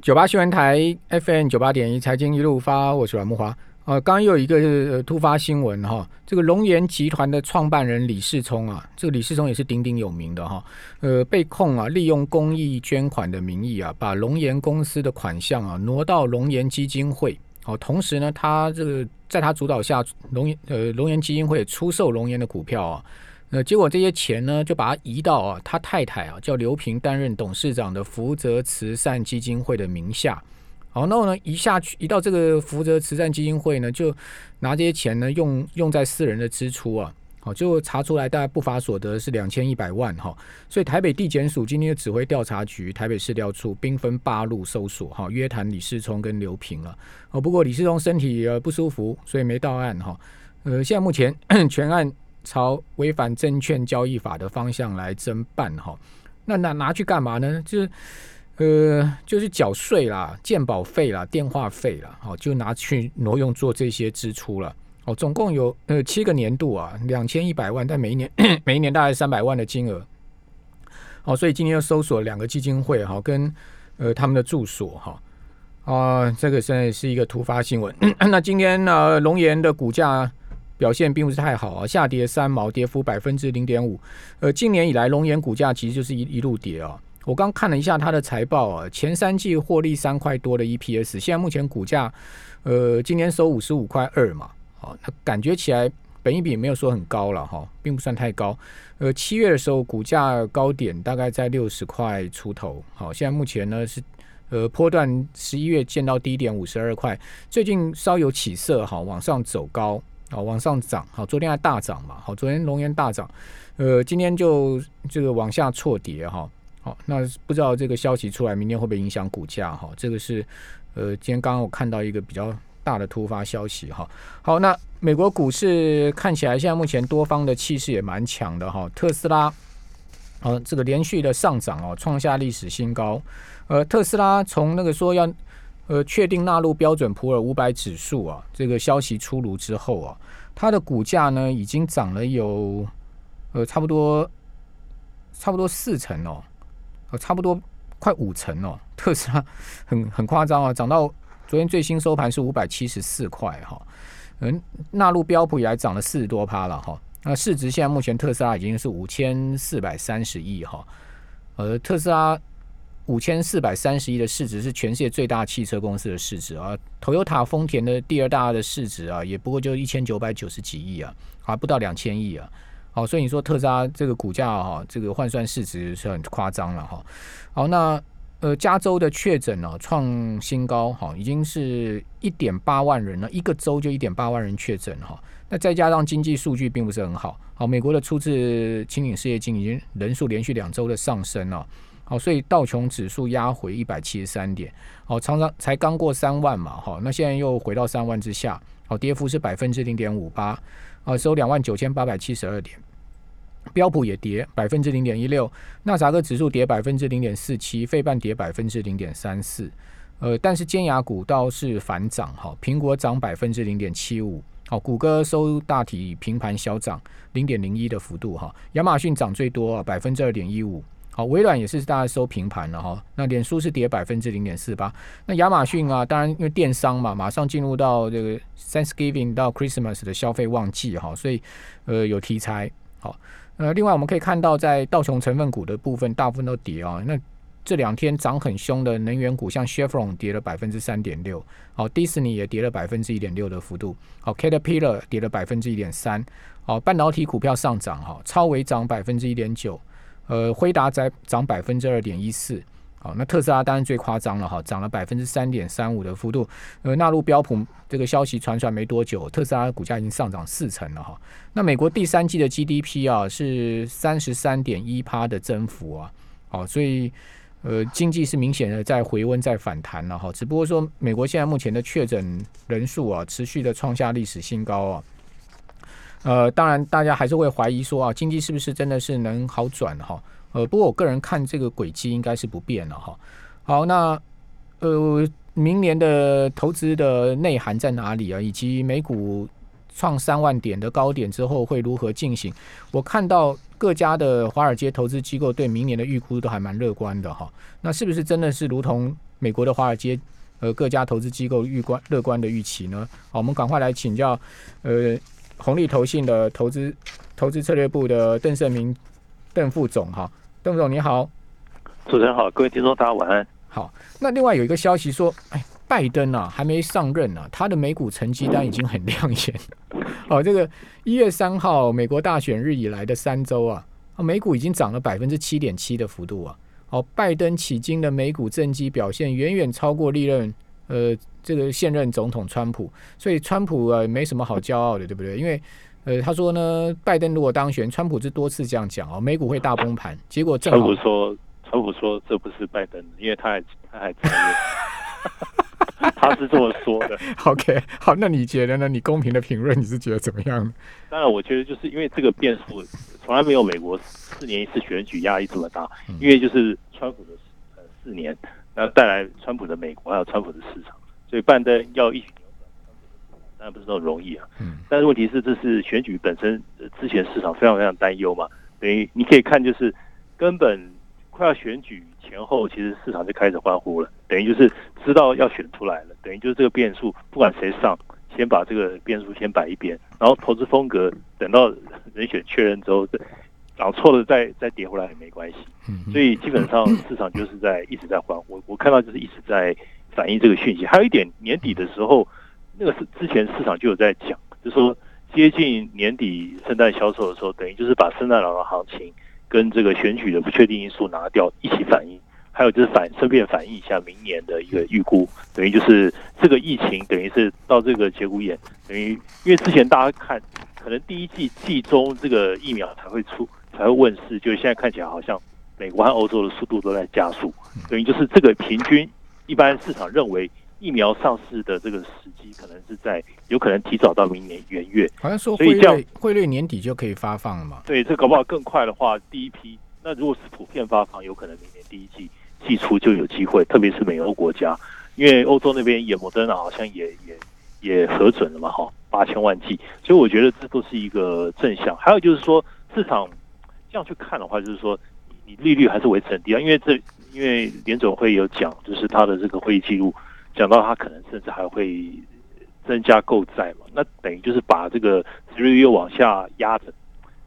九八新闻台 FM 九八点一财经一路发，我是阮木华。呃，刚刚又有一个突发新闻哈，这个龙岩集团的创办人李世聪啊，这个李世聪也是鼎鼎有名的哈，呃，被控啊利用公益捐款的名义啊，把龙岩公司的款项啊挪到龙岩基金会。好，同时呢，他这个在他主导下，龙岩呃龙岩基金会出售龙岩的股票啊。呃，结果这些钱呢，就把它移到啊，他太太啊，叫刘平担任董事长的福泽慈善基金会的名下。好，那我呢，一下去，一到这个福泽慈善基金会呢，就拿这些钱呢，用用在私人的支出啊。好，最后查出来，大概不法所得是两千一百万哈。所以台北地检署今天的指挥调查局、台北市调处兵分八路搜索哈，约谈李世聪跟刘平了。哦，不过李世聪身体呃不舒服，所以没到案哈。呃，现在目前 全案。朝违反证券交易法的方向来侦办哈，那拿拿去干嘛呢？就是呃，就是缴税啦、健保费啦、电话费啦，好，就拿去挪用做这些支出了。哦，总共有呃七个年度啊，两千一百万，但每一年 每一年大概三百万的金额。好，所以今天又搜索两个基金会哈，跟呃他们的住所哈啊，这个现在是一个突发新闻。那今天呢，龙岩的股价。表现并不是太好啊，下跌三毛，跌幅百分之零点五。呃，今年以来，龙岩股价其实就是一一路跌啊。我刚看了一下它的财报啊，前三季获利三块多的 EPS，现在目前股价呃今年收五十五块二嘛，好，那感觉起来本一比没有说很高了哈，并不算太高。呃，七月的时候股价高点大概在六十块出头，好，现在目前呢是呃波段十一月见到低点五十二块，最近稍有起色哈，往上走高。好，往上涨，好，昨天还大涨嘛，好，昨天龙岩大涨，呃，今天就这个往下错跌哈，好，那不知道这个消息出来，明天会不会影响股价哈？这个是呃，今天刚刚我看到一个比较大的突发消息哈。好，那美国股市看起来现在目前多方的气势也蛮强的哈，特斯拉，呃，这个连续的上涨哦，创下历史新高，呃，特斯拉从那个说要。呃，确定纳入标准普尔五百指数啊，这个消息出炉之后啊，它的股价呢已经涨了有呃差不多差不多四成哦，呃差不多快五成哦，特斯拉很很夸张啊，涨到昨天最新收盘是五百七十四块哈，嗯，纳入标普以来涨了四十多趴了哈，那市值现在目前特斯拉已经是五千四百三十亿哈，呃，特斯拉。五千四百三十亿的市值是全世界最大汽车公司的市值啊，Toyota 丰田的第二大的市值啊，也不过就一千九百九十几亿啊，还不到两千亿啊。好，所以你说特斯拉这个股价哈，这个换算市值是很夸张了哈。好，那呃，加州的确诊呢创新高哈，已经是一点八万人了，一个州就一点八万人确诊哈。那再加上经济数据并不是很好，好，美国的初次清理失业金已经人数连续两周的上升了。好，所以道琼指数压回一百七十三点，好，常常才刚过三万嘛，哈，那现在又回到三万之下，好，跌幅是百分之零点五八，啊，收两万九千八百七十二点，标普也跌百分之零点一六，纳萨克指数跌百分之零点四七，费半跌百分之零点三四，呃，但是尖牙股倒是反涨，哈，苹果涨百分之零点七五，好，谷歌收大体平盘小涨零点零一的幅度，哈，亚马逊涨最多啊，百分之二点一五。好，微软也是大概收平盘了哈。那脸书是跌百分之零点四八。那亚马逊啊，当然因为电商嘛，马上进入到这个 Thanksgiving 到 Christmas 的消费旺季哈，所以呃有题材。好，呃，另外我们可以看到，在道琼成分股的部分，大部分都跌啊。那这两天涨很凶的能源股，像 Chevron 跌了百分之三点六。好，迪士尼也跌了百分之一点六的幅度。好，Caterpillar 跌了百分之一点三。好，半导体股票上涨哈，超微涨百分之一点九。呃，辉达在涨百分之二点一四，好，那特斯拉当然最夸张了哈，涨了百分之三点三五的幅度。呃，纳入标普这个消息传出来没多久，特斯拉股价已经上涨四成了哈。那美国第三季的 GDP 啊是三十三点一趴的增幅啊，好，所以呃经济是明显的在回温在反弹了哈。只不过说美国现在目前的确诊人数啊持续的创下历史新高啊。呃，当然，大家还是会怀疑说啊，经济是不是真的是能好转哈？呃，不过我个人看这个轨迹应该是不变了哈。好，那呃，明年的投资的内涵在哪里啊？以及美股创三万点的高点之后会如何进行？我看到各家的华尔街投资机构对明年的预估都还蛮乐观的哈。那是不是真的是如同美国的华尔街呃各家投资机构预观乐观的预期呢？好，我们赶快来请教呃红利投信的投资投资策略部的邓胜明邓副总哈，邓副总你好，主持人好，各位听众大家晚安。好，那另外有一个消息说，哎。拜登啊，还没上任呢，他的美股成绩单已经很亮眼。哦，这个一月三号美国大选日以来的三周啊，美股已经涨了百分之七点七的幅度啊。哦，拜登迄今的美股政绩表现远远超过历任呃这个现任总统川普，所以川普呃没什么好骄傲的，对不对？因为呃他说呢，拜登如果当选，川普是多次这样讲哦，美股会大崩盘。结果川普说，川普说这不是拜登，因为他还他还在 他是这么说的。OK，好，那你觉得呢？你公平的评论，你是觉得怎么样？当然，我觉得就是因为这个变数从来没有美国四年一次选举压力这么大，因为就是川普的呃四年，那带来川普的美国还有川普的市场，所以拜登要一扭转，当然不是那么容易啊。嗯。但是问题是，这是选举本身之前市场非常非常担忧嘛？等于你可以看，就是根本快要选举。前后其实市场就开始欢呼了，等于就是知道要选出来了，等于就是这个变数，不管谁上，先把这个变数先摆一边，然后投资风格等到人选确认之后，涨错了再再跌回来也没关系。所以基本上市场就是在一直在换，我，我看到就是一直在反映这个讯息。还有一点，年底的时候，那个是之前市场就有在讲，就是说接近年底圣诞销售的时候，等于就是把圣诞老人行情。跟这个选举的不确定因素拿掉一起反映，还有就是反顺便反映一下明年的一个预估，等于就是这个疫情等于是到这个节骨眼，等于因为之前大家看可能第一季季中这个疫苗才会出才会问世，就是现在看起来好像美国和欧洲的速度都在加速，等于就是这个平均一般市场认为。疫苗上市的这个时机可能是在有可能提早到明年元月，好像说，所以这样汇率年底就可以发放了嘛？对，这搞不好更快的话，第一批那如果是普遍发放，有可能明年第一季季初就有机会，特别是美欧国家，因为欧洲那边也摩登啊，好像也也也核准了嘛，哈，八千万剂，所以我觉得这都是一个正向。还有就是说，市场这样去看的话，就是说你利率还是维持很低啊，因为这因为联总会有讲，就是他的这个会议记录。讲到他可能甚至还会增加购债嘛，那等于就是把这个利率又往下压着，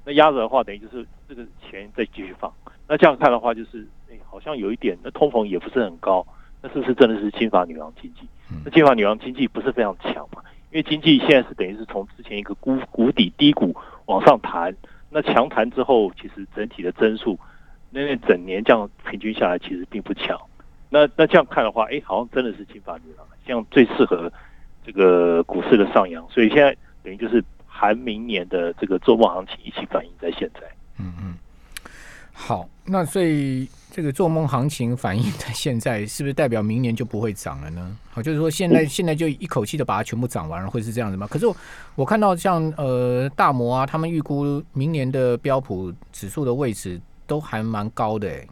那压着的话，等于就是这个钱再继续放。那这样看的话，就是哎，好像有一点，那通膨也不是很高，那是不是真的是金发女郎经济？那金发女郎经济不是非常强嘛？因为经济现在是等于是从之前一个谷谷底低谷往上弹，那强弹之后，其实整体的增速，那那整年这样平均下来，其实并不强。那那这样看的话，哎，好像真的是金发女郎，这样最适合这个股市的上扬。所以现在等于就是含明年的这个周末行情一起反映在现在。嗯嗯，好，那所以这个做梦行情反映在现在，是不是代表明年就不会涨了呢？好，就是说现在现在就一口气的把它全部涨完了，会是这样子吗？可是我看到像呃大摩啊，他们预估明年的标普指数的位置都还蛮高的哎。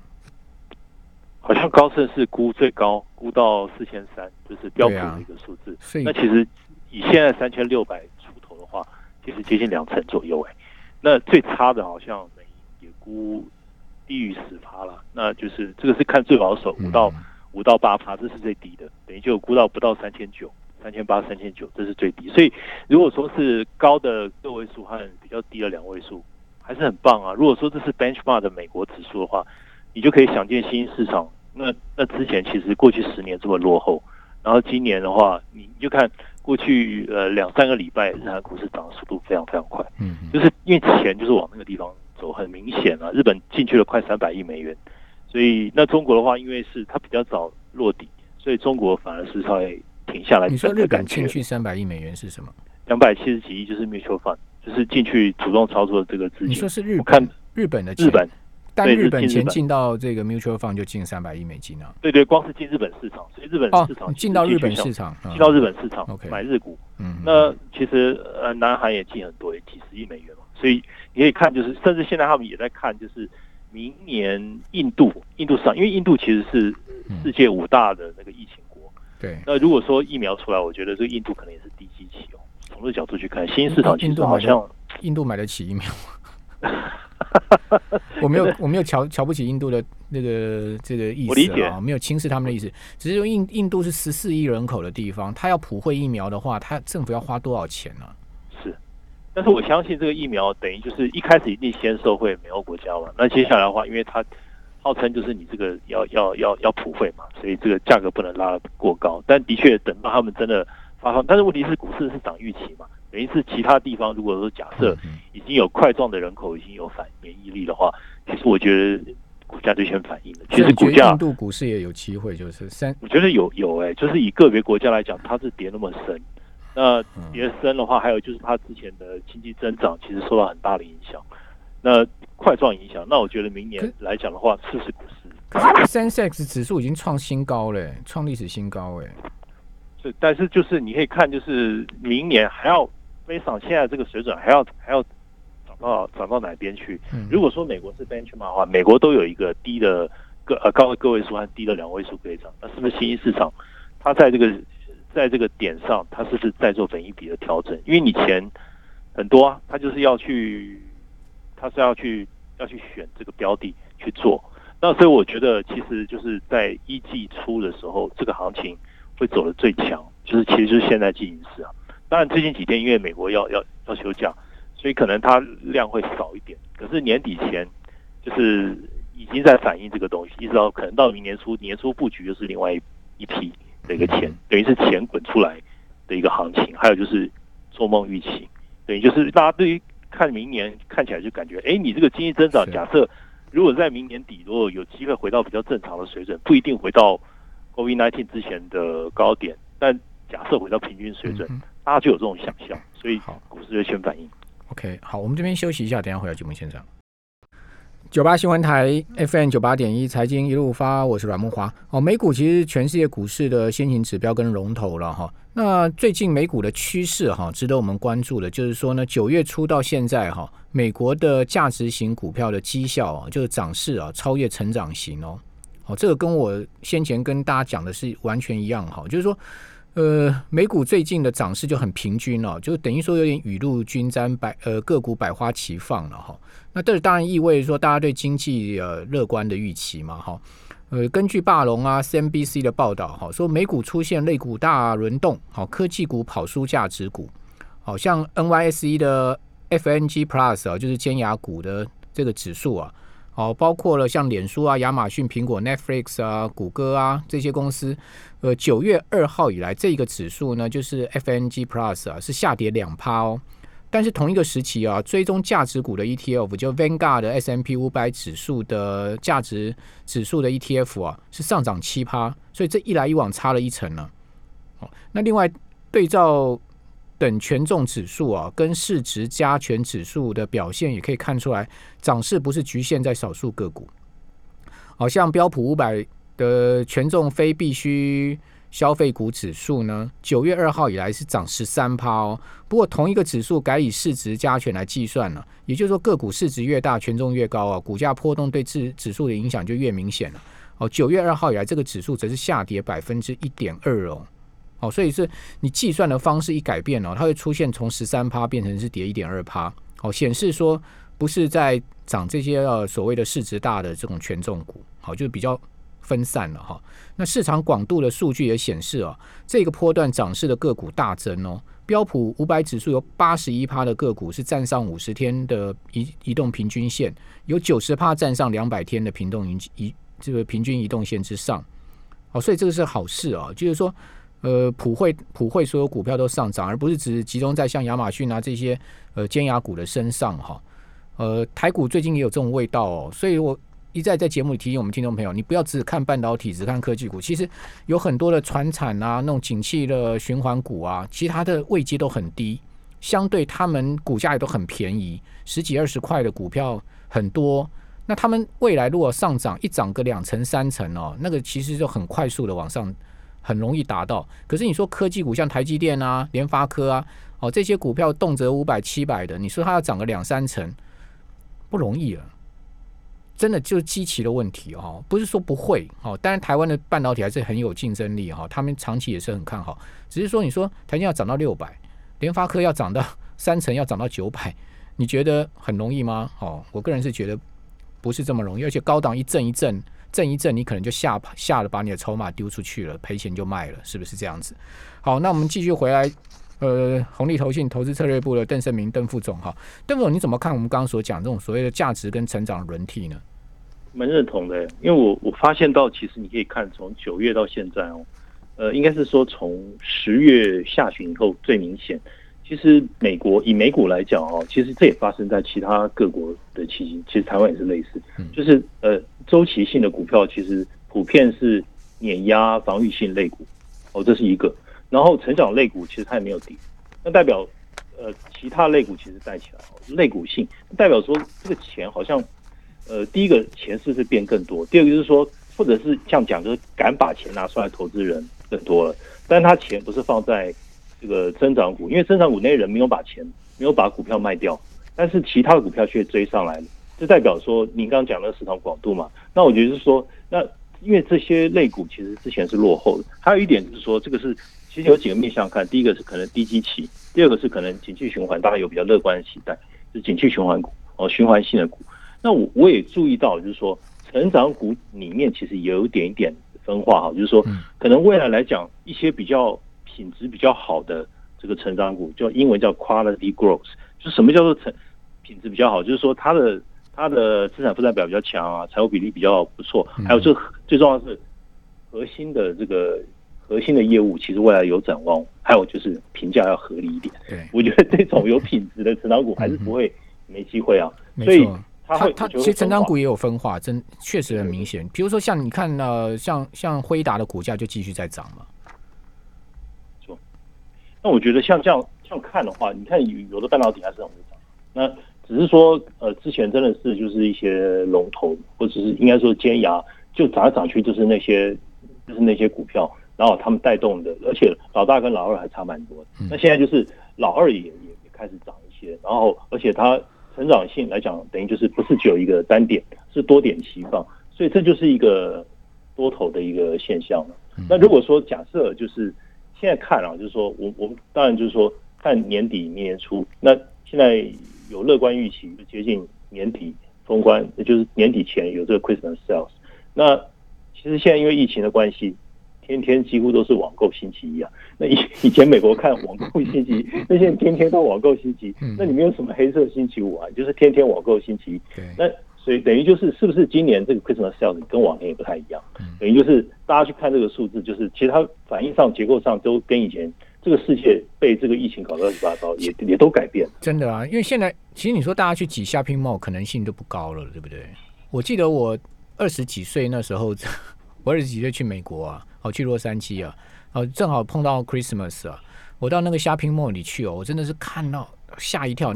好像高盛是估最高估到四千三，就是标普的一个数字。那其实以现在三千六百出头的话，其实接近两成左右哎。那最差的好像也估低于十趴了。那就是这个是看最保守五到五到八趴，这是最低的，等于就估到不到三千九、三千八、三千九，这是最低。所以如果说是高的个位数和比较低的两位数，还是很棒啊。如果说这是 benchmark 的美国指数的话。你就可以想见新兴市场，那那之前其实过去十年这么落后，然后今年的话，你你就看过去呃两三个礼拜，日韩股市涨的速度非常非常快，嗯，就是因为钱就是往那个地方走，很明显啊，日本进去了快三百亿美元，所以那中国的话，因为是它比较早落底，所以中国反而是稍微停下来。你说日本进去三百亿美元是什么？两百七十几亿就是 mutual fund，就是进去主动操作这个资金。你说是日本？看日本的日本。但日本钱进到这个 mutual fund 就进三百亿美金啊！对对，光是进日本市场，所以日本市场进到日本市场，进到日本市场买日股。嗯，那其实呃，南韩也进很多，也几十亿美元嘛。所以你可以看，就是甚至现在他们也在看，就是明年印度印度市场，因为印度其实是世界五大的那个疫情国。对。那如果说疫苗出来，我觉得这个印度可能也是低基期哦。从这个角度去看，新市场印度好像印度买得起疫苗吗？我没有 我没有瞧瞧不起印度的那个这个意思啊，没有轻视他们的意思，只是说印印度是十四亿人口的地方，他要普惠疫苗的话，他政府要花多少钱呢？是，但是我相信这个疫苗等于就是一开始一定先受惠美欧国家嘛，那接下来的话，因为它号称就是你这个要要要要普惠嘛，所以这个价格不能拉过高，但的确等到他们真的发放，但是问题是股市是涨预期嘛。等于是其他地方，如果说假设已经有块状的人口已经有反免疫力的话，其实我觉得股价就先反应了。其实股价印度股市也有机会，就是三，我觉得有有哎，就是以个别国家来讲，它是跌那么深，那跌深的话，还有就是它之前的经济增长其实受到很大的影响，那块状影响，那我觉得明年来讲的话，次市股市，可是 Sensex 指数已经创新高了，创历史新高哎，是，但是就是你可以看，就是明年还要。非常现在这个水准还要还要涨到涨到哪边去？如果说美国是 benchmark 的话，美国都有一个低的个呃高的个位数和低的两位数可以涨，那是不是新兴市场它在这个在这个点上，它是不是在做本一笔的调整？因为你钱很多啊，它就是要去，它是要去要去选这个标的去做。那所以我觉得，其实就是在一季初的时候，这个行情会走的最强，就是其实就是现在进行时啊。当然，最近几天因为美国要要要休假，所以可能它量会少一点。可是年底前就是已经在反映这个东西，一直到可能到明年初，年初布局又是另外一批的一个钱，等于是钱滚出来的一个行情。还有就是做梦预期，等于就是大家对于看明年看起来就感觉，哎，你这个经济增长，假设如果在明年底如果有机会回到比较正常的水准，不一定回到 COVID-19 之前的高点，但假设回到平均水准。大家就有这种想象，所以股市就先反应。OK，好，我们这边休息一下，等下回到节目现场。九八新闻台 FM 九八点一财经一路发，我是阮木华。哦，美股其实全世界股市的先行指标跟龙头了哈。那最近美股的趋势哈，值得我们关注的，就是说呢，九月初到现在哈，美国的价值型股票的绩效啊，就是涨势啊，超越成长型哦。哦，这个跟我先前跟大家讲的是完全一样哈，就是说。呃，美股最近的涨势就很平均了，就等于说有点雨露均沾，百呃个股百花齐放了哈。那这当然意味着说大家对经济呃乐观的预期嘛哈。呃，根据霸龙啊 CNBC 的报道哈，说美股出现类股大轮动，好科技股跑输价值股，好像 NYSE 的 FNG Plus 啊，就是尖牙股的这个指数啊。哦，包括了像脸书啊、亚马逊、苹果、Netflix 啊、谷歌啊这些公司，呃，九月二号以来，这个指数呢，就是 FNG Plus 啊，是下跌两趴哦。但是同一个时期啊，追踪价值股的 ETF 就 Vanguard 的 S&P 五百指数的价值指数的 ETF 啊，是上涨七趴，所以这一来一往差了一层呢。哦，那另外对照。等权重指数啊，跟市值加权指数的表现也可以看出来，涨势不是局限在少数个股。好像标普五百的权重非必需消费股指数呢，九月二号以来是涨十三趴哦。不过同一个指数改以市值加权来计算了，也就是说个股市值越大，权重越高啊，股价波动对指指数的影响就越明显了。哦，九月二号以来这个指数则是下跌百分之一点二哦。哦，所以是你计算的方式一改变哦，它会出现从十三趴变成是跌一点二趴，哦，显示说不是在涨这些呃所谓的市值大的这种权重股，好，就是比较分散了哈。那市场广度的数据也显示啊，这个波段涨势的个股大增哦，标普五百指数有八十一趴的个股是站上五十天的移移动平均线，有九十趴站上两百天的平动移移这个平均移动线之上，哦，所以这个是好事啊，就是说。呃，普惠普惠所有股票都上涨，而不是只是集中在像亚马逊啊这些呃尖牙股的身上哈。呃，台股最近也有这种味道哦，所以我一再在节目里提醒我们听众朋友，你不要只看半导体，只看科技股，其实有很多的船产啊，那种景气的循环股啊，其他的位阶都很低，相对他们股价也都很便宜，十几二十块的股票很多。那他们未来如果上涨一涨个两成三成哦，那个其实就很快速的往上。很容易达到，可是你说科技股像台积电啊、联发科啊，哦这些股票动辄五百、七百的，你说它要涨个两三成，不容易啊。真的就是机器的问题哦，不是说不会哦。当然台湾的半导体还是很有竞争力哈，他们长期也是很看好。只是说你说台积要涨到六百，联发科要涨到 三成，要涨到九百，你觉得很容易吗？哦，我个人是觉得不是这么容易，而且高档一震一震，震一震，你可能就吓怕吓了，把你的筹码丢出去了，赔钱就卖了，是不是这样子？好，那我们继续回来，呃，红利投信投资策略部的邓胜明邓副总哈，邓副总你怎么看我们刚刚所讲这种所谓的价值跟成长轮替呢？蛮认同的，因为我我发现到，其实你可以看从九月到现在哦，呃，应该是说从十月下旬以后最明显。其实美国以美股来讲哦，其实这也发生在其他各国的基金，其实台湾也是类似，就是呃周期性的股票其实普遍是碾压防御性类股哦，这是一个。然后成长类股其实它也没有跌，那代表呃其他类股其实带起来，类股性代表说这个钱好像。呃，第一个钱是不是变更多？第二个就是说，或者是像讲，就是敢把钱拿出来投资人更多了，但是他钱不是放在这个增长股，因为增长股那些人没有把钱，没有把股票卖掉，但是其他的股票却追上来了，就代表说您刚刚讲的市场广度嘛。那我觉得是说，那因为这些类股其实之前是落后的，还有一点就是说，这个是其实有几个面向看，第一个是可能低基期，第二个是可能景气循环，大家有比较乐观的期待，是景气循环股哦，循环性的股。那我我也注意到，就是说，成长股里面其实有一点一点分化哈，就是说，可能未来来讲，一些比较品质比较好的这个成长股，叫英文叫 quality growth，就是什么叫做成品质比较好，就是说它的它的资产负债表比较强啊，财务比例比较不错，还有这最重要是核心的这个核心的业务，其实未来有展望，还有就是评价要合理一点。对，我觉得这种有品质的成长股还是不会没机会啊，所以。它它其实成长股也有分化，真确实很明显。比如说像你看呃，像像辉达的股价就继续在涨嘛。错。那我觉得像这样这样看的话，你看有有的半导体还是很会涨。那只是说呃，之前真的是就是一些龙头，或者是应该说尖牙，就涨来涨去就是那些就是那些股票，然后他们带动的，而且老大跟老二还差蛮多。那现在就是老二也也也开始涨一些，然后而且它。成长性来讲，等于就是不是只有一个单点，是多点齐放，所以这就是一个多头的一个现象了。那如果说假设就是现在看啊，就是说我我们当然就是说看年底明年初，那现在有乐观预期，就接近年底封关，也就是年底前有这个 Christmas sales。那其实现在因为疫情的关系。天天几乎都是网购星期一啊！那以 以前美国看网购星期一，那现在天天都网购星期一，那你没有什么黑色星期五啊？就是天天网购星期一。那所以等于就是，是不是今年这个 Christmas sales 跟往年也不太一样？等于就是大家去看这个数字，就是其实它反应上、结构上都跟以前这个世界被这个疫情搞得乱七八糟，也也都改变了。真的啊，因为现在其实你说大家去挤 shopping mall 可能性都不高了，对不对？我记得我二十几岁那时候，我二十几岁去美国啊。好去洛杉矶啊，哦，正好碰到 Christmas 啊，我到那个 shopping mall 里去哦，我真的是看到吓一跳。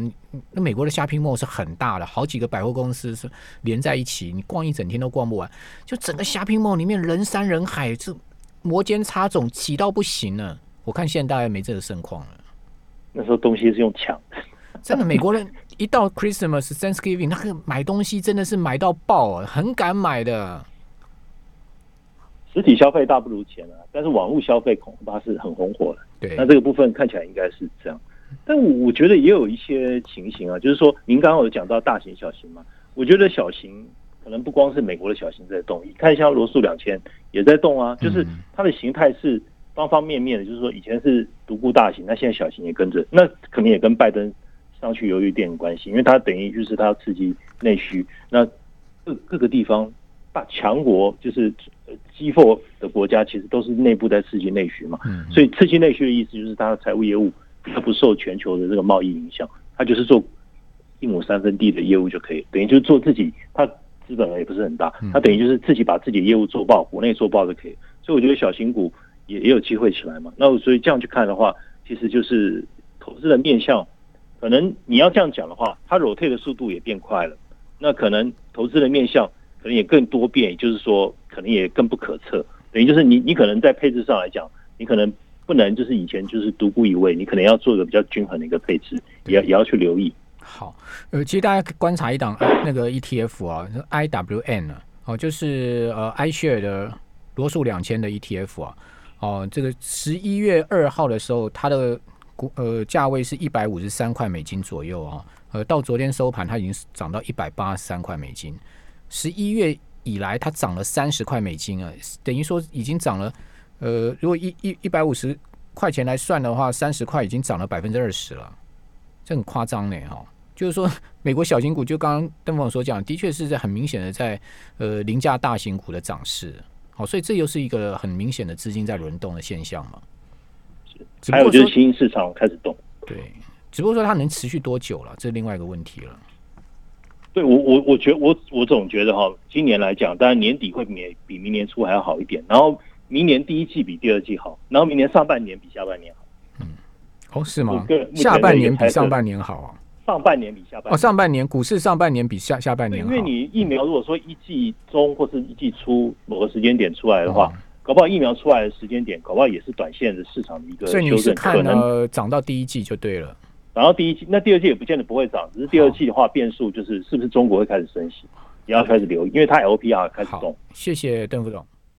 那美国的 shopping mall 是很大的，好几个百货公司是连在一起，你逛一整天都逛不完。就整个 shopping mall 里面人山人海，这摩肩擦踵，挤到不行了。我看现在大概没这个盛况了。那时候东西是用抢，真的美国人一到 Christmas Thanksgiving，那个买东西真的是买到爆啊，很敢买的。实体消费大不如前啊，但是网络消费恐怕是很红火的。对，那这个部分看起来应该是这样。但我觉得也有一些情形啊，就是说您刚刚有讲到大型、小型嘛，我觉得小型可能不光是美国的小型在动，你看像罗素两千也在动啊，就是它的形态是方方面面的，就是说以前是独孤大型，那现在小型也跟着，那可能也跟拜登上去有一点关系，因为它等于就是它要刺激内需，那各各个地方。强国就是激富的国家，其实都是内部在刺激内需嘛。嗯，所以刺激内需的意思就是它的财务业务它不受全球的这个贸易影响，它就是做一亩三分地的业务就可以，等于就是做自己，它资本额也不是很大，它等于就是自己把自己的业务做爆，国内做爆就可以。所以我觉得小型股也也有机会起来嘛。那所以这样去看的话，其实就是投资的面向，可能你要这样讲的话，它 rotate 的速度也变快了。那可能投资的面向。可能也更多变，也就是说，可能也更不可测。等于就是你，你可能在配置上来讲，你可能不能就是以前就是独孤一味，你可能要做一个比较均衡的一个配置，也要也要去留意。好，呃，其实大家观察一档那个 ETF 啊，IWN 啊，哦，就是呃 iShare 的罗素两千的 ETF 啊，哦，这个十一月二号的时候，它的股呃价位是一百五十三块美金左右啊，呃，到昨天收盘它已经涨到一百八十三块美金。十一月以来它涨了三十块美金啊，等于说已经涨了，呃，如果一一一百五十块钱来算的话，三十块已经涨了百分之二十了，这很夸张呢哈。就是说，美国小型股就刚刚邓总所讲，的确是在很明显的在呃凌驾大型股的涨势。好，所以这又是一个很明显的资金在轮动的现象嘛。是，还有就是新兴市场开始动。对，只不过说它能持续多久了，这是另外一个问题了。对我，我我觉我我总觉得哈，今年来讲，当然年底会比比明年初还要好一点，然后明年第一季比第二季好，然后明年上半年比下半年好。嗯，哦，是吗？下半年比上半年好啊。上半年比下半哦，上半年股市上半年比下下半年好，因为你疫苗如果说一季中或是一季初某个时间点出来的话，搞不好疫苗出来的时间点，搞不好也是短线的市场的一个所以你是看呢涨到第一季就对了，涨到第一季，那第二季也不见得不会涨，只是第二季的话变数就是是不是中国会开始升息，也要开始留意，因为它 LPR 开始动。谢谢邓副总。